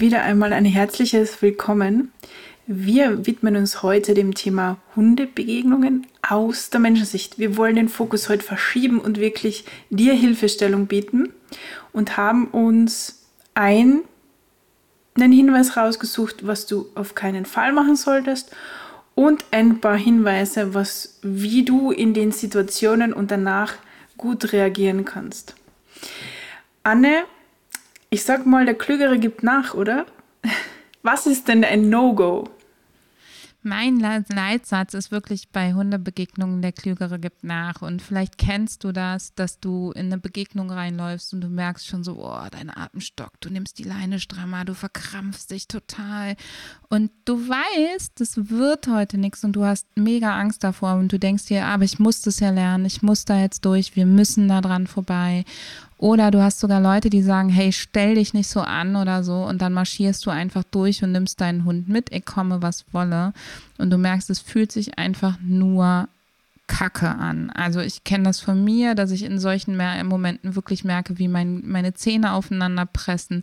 Wieder einmal ein herzliches Willkommen. Wir widmen uns heute dem Thema Hundebegegnungen aus der Menschensicht. Wir wollen den Fokus heute verschieben und wirklich dir Hilfestellung bieten und haben uns einen Hinweis rausgesucht, was du auf keinen Fall machen solltest und ein paar Hinweise, was, wie du in den Situationen und danach gut reagieren kannst. Anne ich sag mal, der Klügere gibt nach, oder? Was ist denn ein No-Go? Mein Leitsatz ist wirklich bei Hundebegegnungen, der Klügere gibt nach. Und vielleicht kennst du das, dass du in eine Begegnung reinläufst und du merkst schon so, oh, dein Atem stockt, du nimmst die Leine strammer, du verkrampfst dich total. Und du weißt, das wird heute nichts und du hast mega Angst davor und du denkst dir, aber ich muss das ja lernen, ich muss da jetzt durch, wir müssen da dran vorbei. Oder du hast sogar Leute, die sagen, hey, stell dich nicht so an oder so und dann marschierst du einfach durch und nimmst deinen Hund mit, ich komme, was wolle. Und du merkst, es fühlt sich einfach nur Kacke an. Also ich kenne das von mir, dass ich in solchen Momenten wirklich merke, wie mein, meine Zähne aufeinander pressen,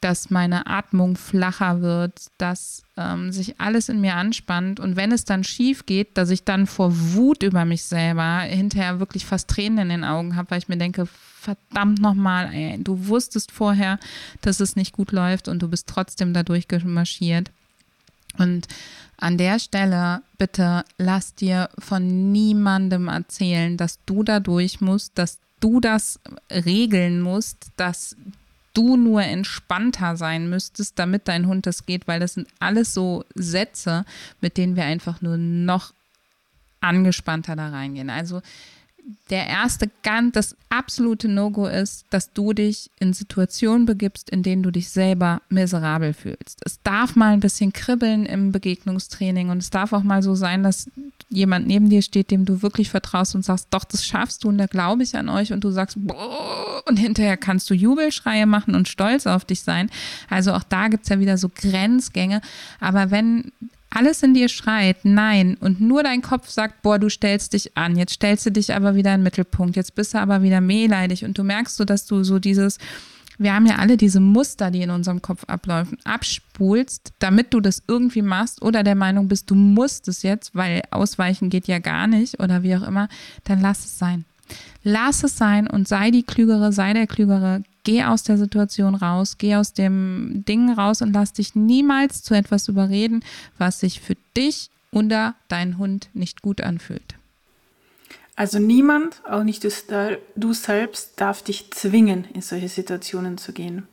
dass meine Atmung flacher wird, dass ähm, sich alles in mir anspannt und wenn es dann schief geht, dass ich dann vor Wut über mich selber hinterher wirklich fast Tränen in den Augen habe, weil ich mir denke, verdammt nochmal, du wusstest vorher, dass es nicht gut läuft und du bist trotzdem dadurch gemarschiert. Und an der Stelle bitte lass dir von niemandem erzählen, dass du da durch musst, dass du das regeln musst, dass du nur entspannter sein müsstest, damit dein Hund das geht, weil das sind alles so Sätze, mit denen wir einfach nur noch angespannter da reingehen. Also der erste ganz, das absolute No-Go ist, dass du dich in Situationen begibst, in denen du dich selber miserabel fühlst. Es darf mal ein bisschen kribbeln im Begegnungstraining und es darf auch mal so sein, dass jemand neben dir steht, dem du wirklich vertraust und sagst, doch, das schaffst du und da glaube ich an euch und du sagst, Boah, und hinterher kannst du Jubelschreie machen und stolz auf dich sein. Also auch da gibt es ja wieder so Grenzgänge. Aber wenn alles in dir schreit, nein, und nur dein Kopf sagt, boah, du stellst dich an, jetzt stellst du dich aber wieder in den Mittelpunkt, jetzt bist du aber wieder mehleidig. Und du merkst so, dass du so dieses, wir haben ja alle diese Muster, die in unserem Kopf ablaufen, abspulst, damit du das irgendwie machst oder der Meinung bist, du musst es jetzt, weil ausweichen geht ja gar nicht oder wie auch immer, dann lass es sein. Lass es sein und sei die Klügere, sei der Klügere, geh aus der Situation raus, geh aus dem Ding raus und lass dich niemals zu etwas überreden, was sich für dich oder deinen Hund nicht gut anfühlt. Also niemand, auch nicht du selbst, darf dich zwingen, in solche Situationen zu gehen.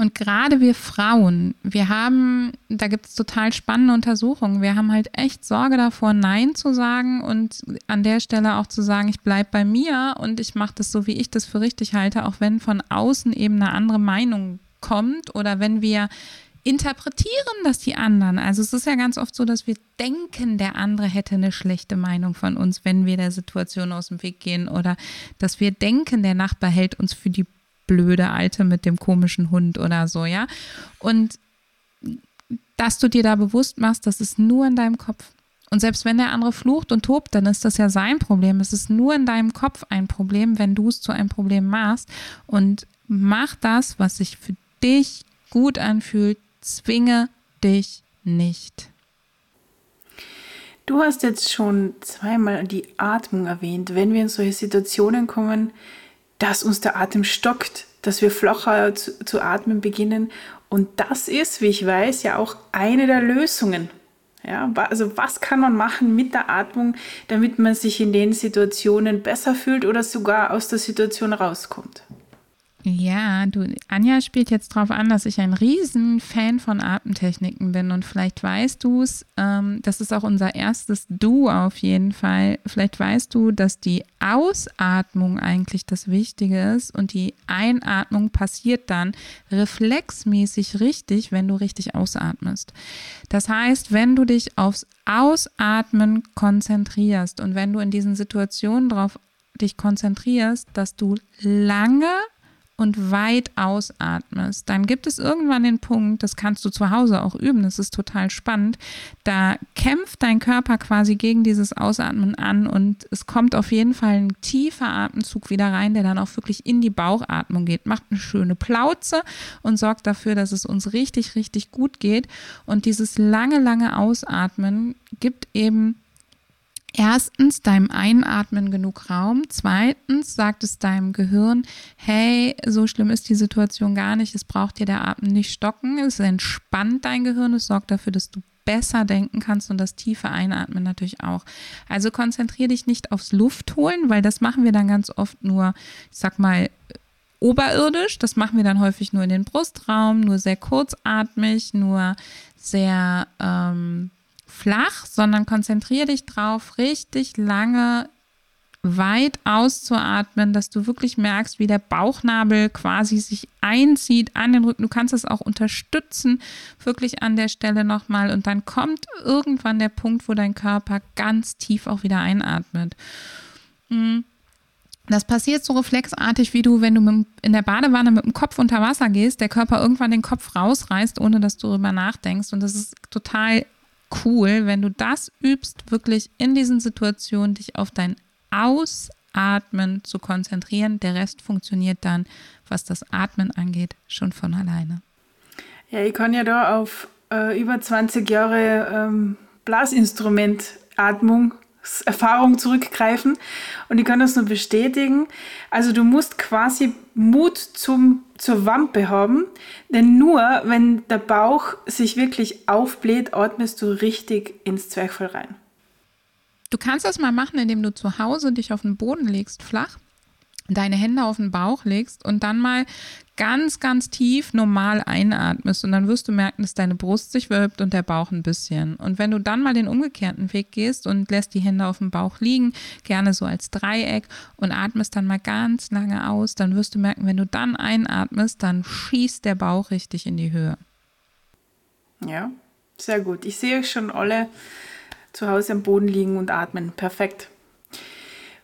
Und gerade wir Frauen, wir haben, da gibt es total spannende Untersuchungen, wir haben halt echt Sorge davor, Nein zu sagen und an der Stelle auch zu sagen, ich bleibe bei mir und ich mache das so, wie ich das für richtig halte, auch wenn von außen eben eine andere Meinung kommt oder wenn wir interpretieren das die anderen. Also es ist ja ganz oft so, dass wir denken, der andere hätte eine schlechte Meinung von uns, wenn wir der Situation aus dem Weg gehen oder dass wir denken, der Nachbar hält uns für die blöde Alte mit dem komischen Hund oder so, ja. Und dass du dir da bewusst machst, das ist nur in deinem Kopf. Und selbst wenn der andere flucht und tobt, dann ist das ja sein Problem. Es ist nur in deinem Kopf ein Problem, wenn du es zu einem Problem machst. Und mach das, was sich für dich gut anfühlt. Zwinge dich nicht. Du hast jetzt schon zweimal die Atmung erwähnt. Wenn wir in solche Situationen kommen, dass uns der Atem stockt, dass wir flacher zu, zu atmen beginnen. Und das ist, wie ich weiß, ja auch eine der Lösungen. Ja, also was kann man machen mit der Atmung, damit man sich in den Situationen besser fühlt oder sogar aus der Situation rauskommt? Ja, du, Anja spielt jetzt darauf an, dass ich ein riesen Fan von Atemtechniken bin und vielleicht weißt du es, ähm, das ist auch unser erstes Du auf jeden Fall. Vielleicht weißt du, dass die Ausatmung eigentlich das Wichtige ist und die Einatmung passiert dann reflexmäßig richtig, wenn du richtig ausatmest. Das heißt, wenn du dich aufs Ausatmen konzentrierst und wenn du in diesen Situationen darauf dich konzentrierst, dass du lange und weit ausatmest, dann gibt es irgendwann den Punkt, das kannst du zu Hause auch üben, das ist total spannend, da kämpft dein Körper quasi gegen dieses Ausatmen an und es kommt auf jeden Fall ein tiefer Atemzug wieder rein, der dann auch wirklich in die Bauchatmung geht, macht eine schöne Plauze und sorgt dafür, dass es uns richtig, richtig gut geht. Und dieses lange, lange Ausatmen gibt eben erstens deinem Einatmen genug Raum. Zweitens sagt es deinem Gehirn, hey, so schlimm ist die Situation gar nicht. Es braucht dir der Atem nicht stocken. Es entspannt dein Gehirn. Es sorgt dafür, dass du besser denken kannst und das tiefe Einatmen natürlich auch. Also konzentriere dich nicht aufs Luftholen, weil das machen wir dann ganz oft nur, ich sag mal, oberirdisch. Das machen wir dann häufig nur in den Brustraum, nur sehr kurzatmig, nur sehr ähm, flach, sondern konzentriere dich drauf, richtig lange weit auszuatmen, dass du wirklich merkst, wie der Bauchnabel quasi sich einzieht an den Rücken. Du kannst es auch unterstützen, wirklich an der Stelle nochmal. Und dann kommt irgendwann der Punkt, wo dein Körper ganz tief auch wieder einatmet. Hm. Das passiert so reflexartig, wie du, wenn du in der Badewanne mit dem Kopf unter Wasser gehst, der Körper irgendwann den Kopf rausreißt, ohne dass du darüber nachdenkst. Und das ist total cool, wenn du das übst, wirklich in diesen Situationen dich auf dein Ausatmen zu konzentrieren. Der Rest funktioniert dann, was das Atmen angeht, schon von alleine. Ja, ich kann ja da auf äh, über 20 Jahre ähm, Blasinstrumentatmung Erfahrung zurückgreifen und ich kann das nur bestätigen. Also du musst quasi Mut zum, zur Wampe haben, denn nur wenn der Bauch sich wirklich aufbläht, atmest du richtig ins Zwerchfell rein. Du kannst das mal machen, indem du zu Hause dich auf den Boden legst, flach deine Hände auf den Bauch legst und dann mal ganz, ganz tief normal einatmest und dann wirst du merken, dass deine Brust sich wölbt und der Bauch ein bisschen. Und wenn du dann mal den umgekehrten Weg gehst und lässt die Hände auf dem Bauch liegen, gerne so als Dreieck und atmest dann mal ganz lange aus, dann wirst du merken, wenn du dann einatmest, dann schießt der Bauch richtig in die Höhe. Ja, sehr gut. Ich sehe schon alle zu Hause am Boden liegen und atmen. Perfekt.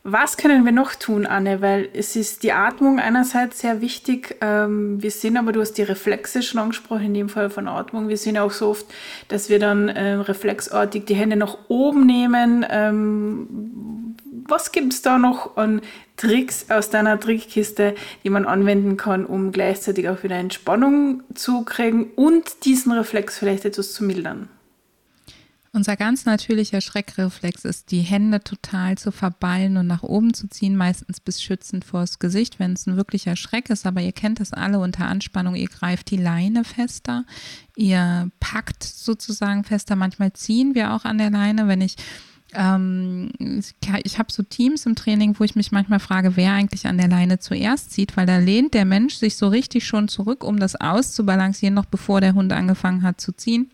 Was können wir noch tun, Anne? Weil es ist die Atmung einerseits sehr wichtig. Ähm, wir sehen aber, du hast die Reflexe schon angesprochen, in dem Fall von Atmung. Wir sehen auch so oft, dass wir dann äh, reflexartig die Hände nach oben nehmen. Ähm, was gibt es da noch an Tricks aus deiner Trickkiste, die man anwenden kann, um gleichzeitig auch wieder Entspannung zu kriegen und diesen Reflex vielleicht etwas zu mildern? Unser ganz natürlicher Schreckreflex ist, die Hände total zu verballen und nach oben zu ziehen, meistens bis schützend vors Gesicht, wenn es ein wirklicher Schreck ist. Aber ihr kennt das alle unter Anspannung. Ihr greift die Leine fester, ihr packt sozusagen fester. Manchmal ziehen wir auch an der Leine, wenn ich ähm, ich habe so Teams im Training, wo ich mich manchmal frage, wer eigentlich an der Leine zuerst zieht, weil da lehnt der Mensch sich so richtig schon zurück, um das auszubalancieren, noch bevor der Hund angefangen hat zu ziehen.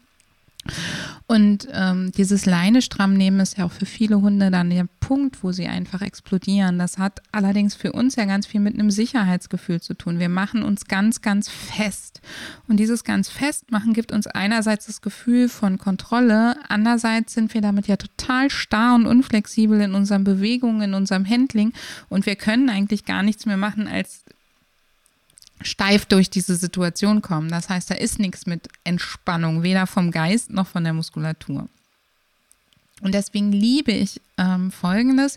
Und ähm, dieses Leine stramm nehmen ist ja auch für viele Hunde dann der Punkt, wo sie einfach explodieren. Das hat allerdings für uns ja ganz viel mit einem Sicherheitsgefühl zu tun. Wir machen uns ganz, ganz fest. Und dieses ganz Festmachen gibt uns einerseits das Gefühl von Kontrolle, andererseits sind wir damit ja total starr und unflexibel in unseren Bewegungen, in unserem Handling und wir können eigentlich gar nichts mehr machen, als steif durch diese Situation kommen. Das heißt, da ist nichts mit Entspannung, weder vom Geist noch von der Muskulatur. Und deswegen liebe ich ähm, Folgendes.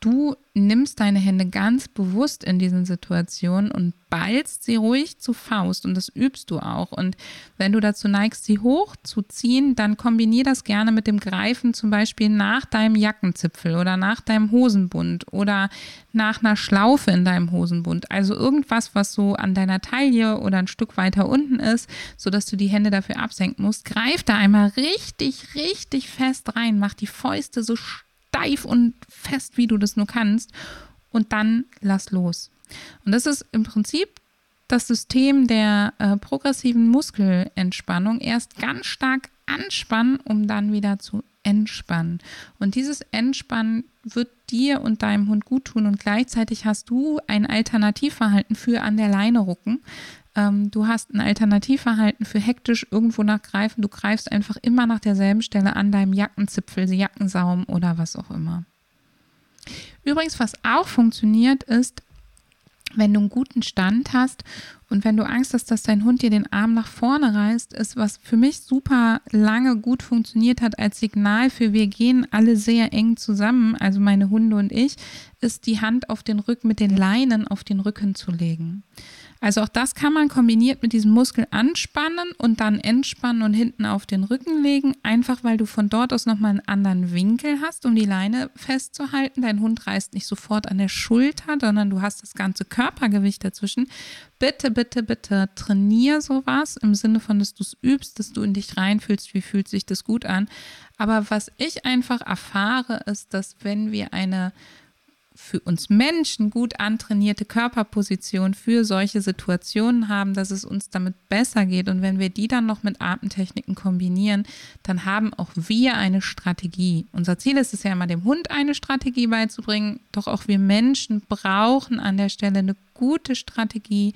Du nimmst deine Hände ganz bewusst in diesen Situationen und ballst sie ruhig zu Faust und das übst du auch. Und wenn du dazu neigst, sie hochzuziehen, dann kombinier das gerne mit dem Greifen zum Beispiel nach deinem Jackenzipfel oder nach deinem Hosenbund oder nach einer Schlaufe in deinem Hosenbund. Also irgendwas, was so an deiner Taille oder ein Stück weiter unten ist, sodass du die Hände dafür absenken musst. Greif da einmal richtig, richtig fest rein. Mach die Fäuste so stark steif und fest, wie du das nur kannst. Und dann lass los. Und das ist im Prinzip das System der äh, progressiven Muskelentspannung erst ganz stark anspannen, um dann wieder zu entspannen. Und dieses Entspannen wird dir und deinem Hund gut tun und gleichzeitig hast du ein Alternativverhalten für an der Leine rucken. Ähm, du hast ein Alternativverhalten für hektisch irgendwo nachgreifen. Du greifst einfach immer nach derselben Stelle an deinem Jackenzipfel, Jackensaum oder was auch immer. Übrigens, was auch funktioniert, ist, wenn du einen guten Stand hast und wenn du Angst hast, dass dein Hund dir den Arm nach vorne reißt, ist, was für mich super lange gut funktioniert hat als Signal für wir gehen alle sehr eng zusammen, also meine Hunde und ich, ist die Hand auf den Rücken mit den Leinen auf den Rücken zu legen. Also auch das kann man kombiniert mit diesem Muskel anspannen und dann entspannen und hinten auf den Rücken legen, einfach weil du von dort aus nochmal einen anderen Winkel hast, um die Leine festzuhalten. Dein Hund reißt nicht sofort an der Schulter, sondern du hast das ganze Körpergewicht dazwischen. Bitte, bitte, bitte trainier sowas im Sinne von, dass du es übst, dass du in dich reinfühlst, wie fühlt sich das gut an. Aber was ich einfach erfahre, ist, dass wenn wir eine für uns Menschen gut antrainierte Körperposition für solche Situationen haben, dass es uns damit besser geht. Und wenn wir die dann noch mit Atemtechniken kombinieren, dann haben auch wir eine Strategie. Unser Ziel ist es ja immer, dem Hund eine Strategie beizubringen. Doch auch wir Menschen brauchen an der Stelle eine gute Strategie,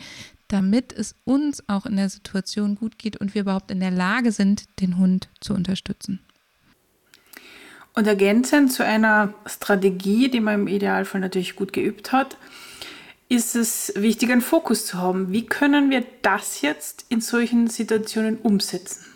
damit es uns auch in der Situation gut geht und wir überhaupt in der Lage sind, den Hund zu unterstützen. Und ergänzend zu einer Strategie, die man im Idealfall natürlich gut geübt hat, ist es wichtig, einen Fokus zu haben. Wie können wir das jetzt in solchen Situationen umsetzen?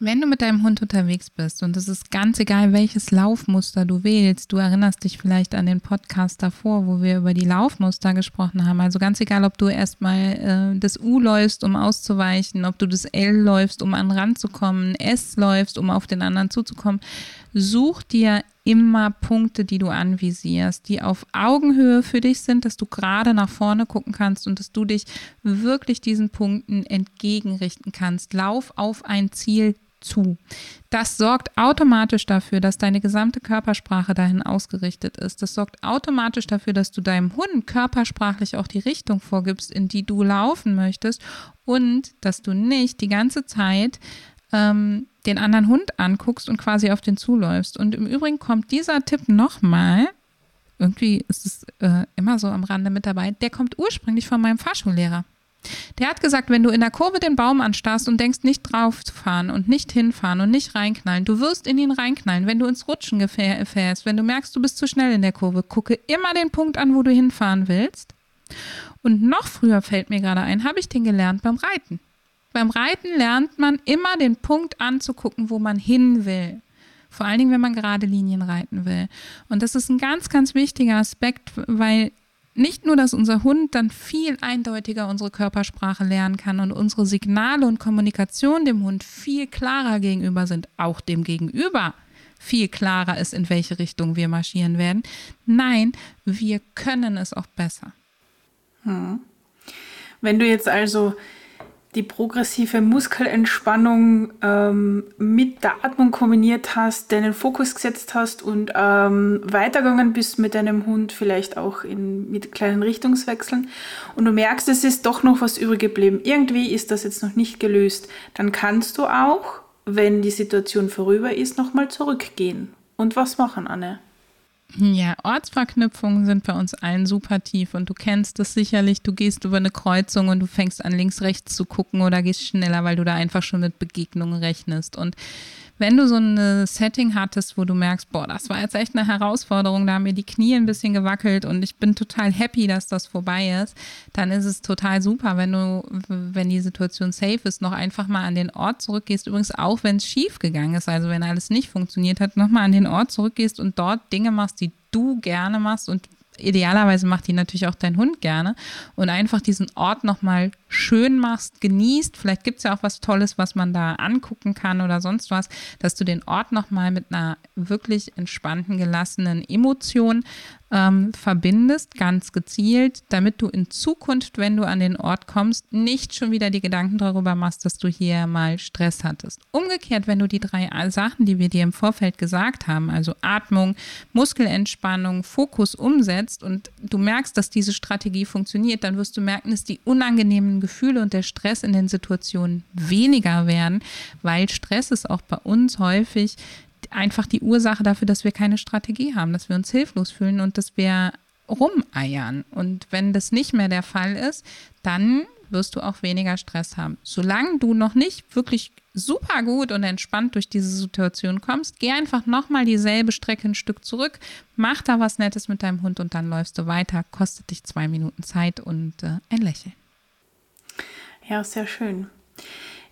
Wenn du mit deinem Hund unterwegs bist und es ist ganz egal, welches Laufmuster du wählst, du erinnerst dich vielleicht an den Podcast davor, wo wir über die Laufmuster gesprochen haben. Also ganz egal, ob du erstmal äh, das U läufst, um auszuweichen, ob du das L läufst, um an Rand zu kommen, S läufst, um auf den anderen zuzukommen, such dir immer Punkte, die du anvisierst, die auf Augenhöhe für dich sind, dass du gerade nach vorne gucken kannst und dass du dich wirklich diesen Punkten entgegenrichten kannst. Lauf auf ein Ziel zu. Das sorgt automatisch dafür, dass deine gesamte Körpersprache dahin ausgerichtet ist. Das sorgt automatisch dafür, dass du deinem Hund körpersprachlich auch die Richtung vorgibst, in die du laufen möchtest und dass du nicht die ganze Zeit ähm, den anderen Hund anguckst und quasi auf den zuläufst. Und im Übrigen kommt dieser Tipp nochmal, irgendwie ist es äh, immer so am Rande mit dabei, der kommt ursprünglich von meinem Fahrschullehrer. Der hat gesagt, wenn du in der Kurve den Baum anstarrst und denkst, nicht drauf zu fahren und nicht hinfahren und nicht reinknallen, du wirst in ihn reinknallen. Wenn du ins Rutschen fährst, wenn du merkst, du bist zu schnell in der Kurve, gucke immer den Punkt an, wo du hinfahren willst. Und noch früher fällt mir gerade ein, habe ich den gelernt beim Reiten. Beim Reiten lernt man immer den Punkt anzugucken, wo man hin will. Vor allen Dingen, wenn man gerade Linien reiten will. Und das ist ein ganz, ganz wichtiger Aspekt, weil nicht nur, dass unser Hund dann viel eindeutiger unsere Körpersprache lernen kann und unsere Signale und Kommunikation dem Hund viel klarer gegenüber sind, auch dem Gegenüber viel klarer ist, in welche Richtung wir marschieren werden. Nein, wir können es auch besser. Hm. Wenn du jetzt also die progressive Muskelentspannung ähm, mit der Atmung kombiniert hast, deinen Fokus gesetzt hast und ähm, weitergegangen bist mit deinem Hund, vielleicht auch in, mit kleinen Richtungswechseln und du merkst, es ist doch noch was übrig geblieben. Irgendwie ist das jetzt noch nicht gelöst. Dann kannst du auch, wenn die Situation vorüber ist, nochmal zurückgehen. Und was machen, Anne? Ja, Ortsverknüpfungen sind bei uns allen super tief und du kennst das sicherlich. Du gehst über eine Kreuzung und du fängst an, links, rechts zu gucken oder gehst schneller, weil du da einfach schon mit Begegnungen rechnest. Und wenn du so ein Setting hattest, wo du merkst, boah, das war jetzt echt eine Herausforderung, da haben mir die Knie ein bisschen gewackelt und ich bin total happy, dass das vorbei ist, dann ist es total super, wenn du, wenn die Situation safe ist, noch einfach mal an den Ort zurückgehst. Übrigens auch, wenn es schief gegangen ist, also wenn alles nicht funktioniert hat, nochmal an den Ort zurückgehst und dort Dinge machst, die du gerne machst und idealerweise macht die natürlich auch dein Hund gerne und einfach diesen Ort nochmal schön machst, genießt. Vielleicht gibt es ja auch was Tolles, was man da angucken kann oder sonst was, dass du den Ort nochmal mit einer wirklich entspannten, gelassenen Emotion ähm, verbindest, ganz gezielt, damit du in Zukunft, wenn du an den Ort kommst, nicht schon wieder die Gedanken darüber machst, dass du hier mal Stress hattest. Umgekehrt, wenn du die drei Sachen, die wir dir im Vorfeld gesagt haben, also Atmung, Muskelentspannung, Fokus umsetzt und du merkst, dass diese Strategie funktioniert, dann wirst du merken, dass die unangenehmen Gefühle und der Stress in den Situationen weniger werden, weil Stress ist auch bei uns häufig einfach die Ursache dafür, dass wir keine Strategie haben, dass wir uns hilflos fühlen und dass wir rumeiern. Und wenn das nicht mehr der Fall ist, dann wirst du auch weniger Stress haben. Solange du noch nicht wirklich super gut und entspannt durch diese Situation kommst, geh einfach nochmal dieselbe Strecke ein Stück zurück, mach da was Nettes mit deinem Hund und dann läufst du weiter. Kostet dich zwei Minuten Zeit und äh, ein Lächeln. Ja, sehr schön.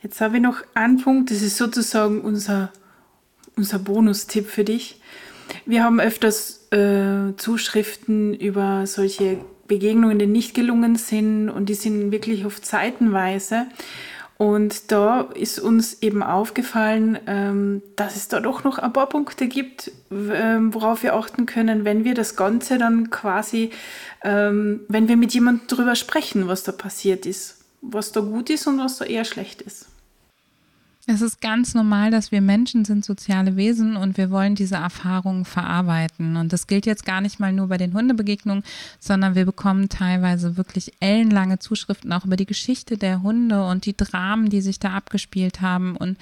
Jetzt habe ich noch einen Punkt, das ist sozusagen unser unser Bonustipp für dich. Wir haben öfters äh, Zuschriften über solche Begegnungen, die nicht gelungen sind und die sind wirklich oft seitenweise. Und da ist uns eben aufgefallen, ähm, dass es da doch noch ein paar Punkte gibt, ähm, worauf wir achten können, wenn wir das Ganze dann quasi, ähm, wenn wir mit jemandem darüber sprechen, was da passiert ist, was da gut ist und was da eher schlecht ist. Es ist ganz normal, dass wir Menschen sind soziale Wesen und wir wollen diese Erfahrungen verarbeiten. Und das gilt jetzt gar nicht mal nur bei den Hundebegegnungen, sondern wir bekommen teilweise wirklich ellenlange Zuschriften auch über die Geschichte der Hunde und die Dramen, die sich da abgespielt haben. Und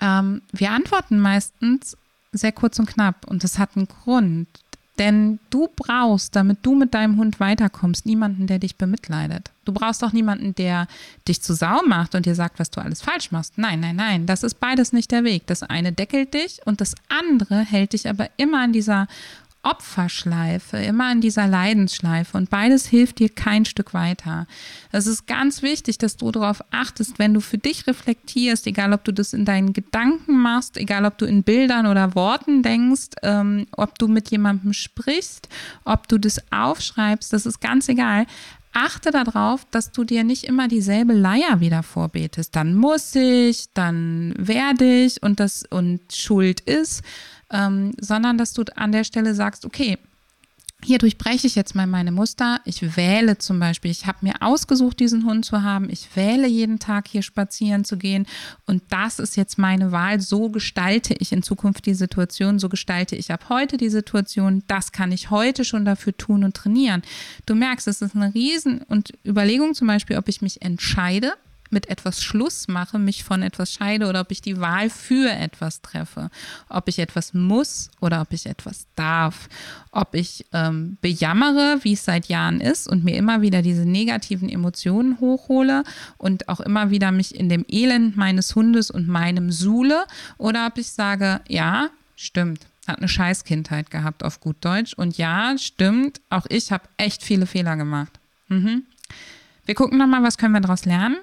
ähm, wir antworten meistens sehr kurz und knapp. Und das hat einen Grund. Denn du brauchst, damit du mit deinem Hund weiterkommst, niemanden, der dich bemitleidet. Du brauchst auch niemanden, der dich zu Sau macht und dir sagt, was du alles falsch machst. Nein, nein, nein, das ist beides nicht der Weg. Das eine deckelt dich und das andere hält dich aber immer an dieser Opferschleife, immer in dieser Leidensschleife und beides hilft dir kein Stück weiter. Es ist ganz wichtig, dass du darauf achtest, wenn du für dich reflektierst, egal ob du das in deinen Gedanken machst, egal ob du in Bildern oder Worten denkst, ähm, ob du mit jemandem sprichst, ob du das aufschreibst, das ist ganz egal achte darauf, dass du dir nicht immer dieselbe Leier wieder vorbetest. Dann muss ich, dann werde ich und das und Schuld ist, ähm, sondern dass du an der Stelle sagst, okay, hier durchbreche ich jetzt mal meine Muster. Ich wähle zum Beispiel, ich habe mir ausgesucht, diesen Hund zu haben. Ich wähle jeden Tag hier spazieren zu gehen. Und das ist jetzt meine Wahl. So gestalte ich in Zukunft die Situation. So gestalte ich ab heute die Situation. Das kann ich heute schon dafür tun und trainieren. Du merkst, es ist eine Riesen- und Überlegung zum Beispiel, ob ich mich entscheide, mit etwas Schluss mache, mich von etwas scheide oder ob ich die Wahl für etwas treffe. Ob ich etwas muss oder ob ich etwas darf. Ob ich ähm, bejammere, wie es seit Jahren ist und mir immer wieder diese negativen Emotionen hochhole und auch immer wieder mich in dem Elend meines Hundes und meinem suhle oder ob ich sage, ja, stimmt, hat eine Scheißkindheit gehabt auf gut Deutsch und ja, stimmt, auch ich habe echt viele Fehler gemacht. Mhm. Wir gucken nochmal, was können wir daraus lernen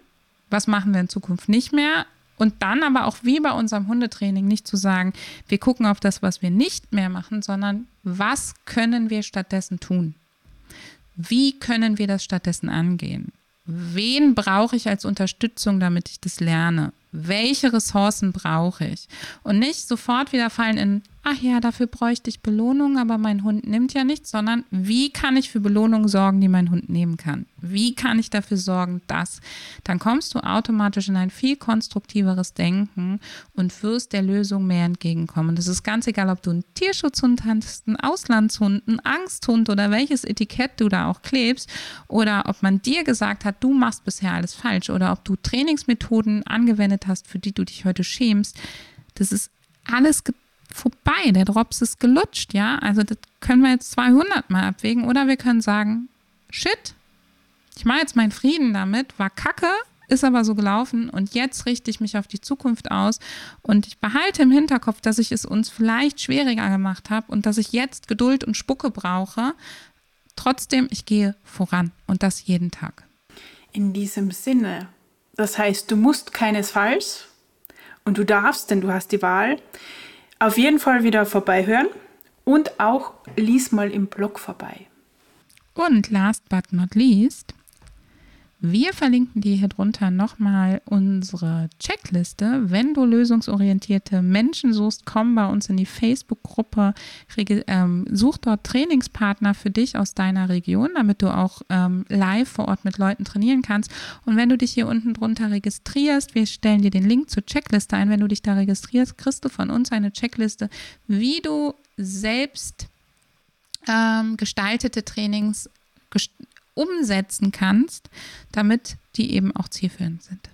was machen wir in Zukunft nicht mehr. Und dann aber auch wie bei unserem Hundetraining nicht zu sagen, wir gucken auf das, was wir nicht mehr machen, sondern was können wir stattdessen tun? Wie können wir das stattdessen angehen? Wen brauche ich als Unterstützung, damit ich das lerne? Welche Ressourcen brauche ich? Und nicht sofort wieder fallen in, ach ja, dafür bräuchte ich Belohnung, aber mein Hund nimmt ja nichts, sondern wie kann ich für Belohnung sorgen, die mein Hund nehmen kann? Wie kann ich dafür sorgen, dass? Dann kommst du automatisch in ein viel konstruktiveres Denken und wirst der Lösung mehr entgegenkommen. Das ist ganz egal, ob du einen Tierschutzhund hast, einen Auslandshund, einen Angsthund oder welches Etikett du da auch klebst oder ob man dir gesagt hat, du machst bisher alles falsch oder ob du Trainingsmethoden angewendet hast, für die du dich heute schämst. Das ist alles vorbei. Der Drops ist gelutscht, ja. Also das können wir jetzt 200 Mal abwägen oder wir können sagen, shit, ich mache jetzt meinen Frieden damit, war kacke, ist aber so gelaufen und jetzt richte ich mich auf die Zukunft aus und ich behalte im Hinterkopf, dass ich es uns vielleicht schwieriger gemacht habe und dass ich jetzt Geduld und Spucke brauche. Trotzdem, ich gehe voran und das jeden Tag. In diesem Sinne, das heißt, du musst keinesfalls und du darfst, denn du hast die Wahl, auf jeden Fall wieder vorbeihören und auch lies mal im Blog vorbei. Und last but not least, Wir verlinken dir hier drunter nochmal unsere Checkliste. Wenn du lösungsorientierte Menschen suchst, komm bei uns in die Facebook-Gruppe, ähm, such dort Trainingspartner für dich aus deiner Region, damit du auch ähm, live vor Ort mit Leuten trainieren kannst. Und wenn du dich hier unten drunter registrierst, wir stellen dir den Link zur Checkliste ein. Wenn du dich da registrierst, kriegst du von uns eine Checkliste, wie du selbst ähm, gestaltete Trainings umsetzen kannst, damit die eben auch zielführend sind.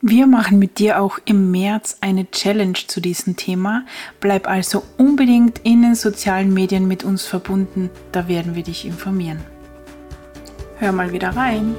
Wir machen mit dir auch im März eine Challenge zu diesem Thema. Bleib also unbedingt in den sozialen Medien mit uns verbunden, da werden wir dich informieren. Hör mal wieder rein.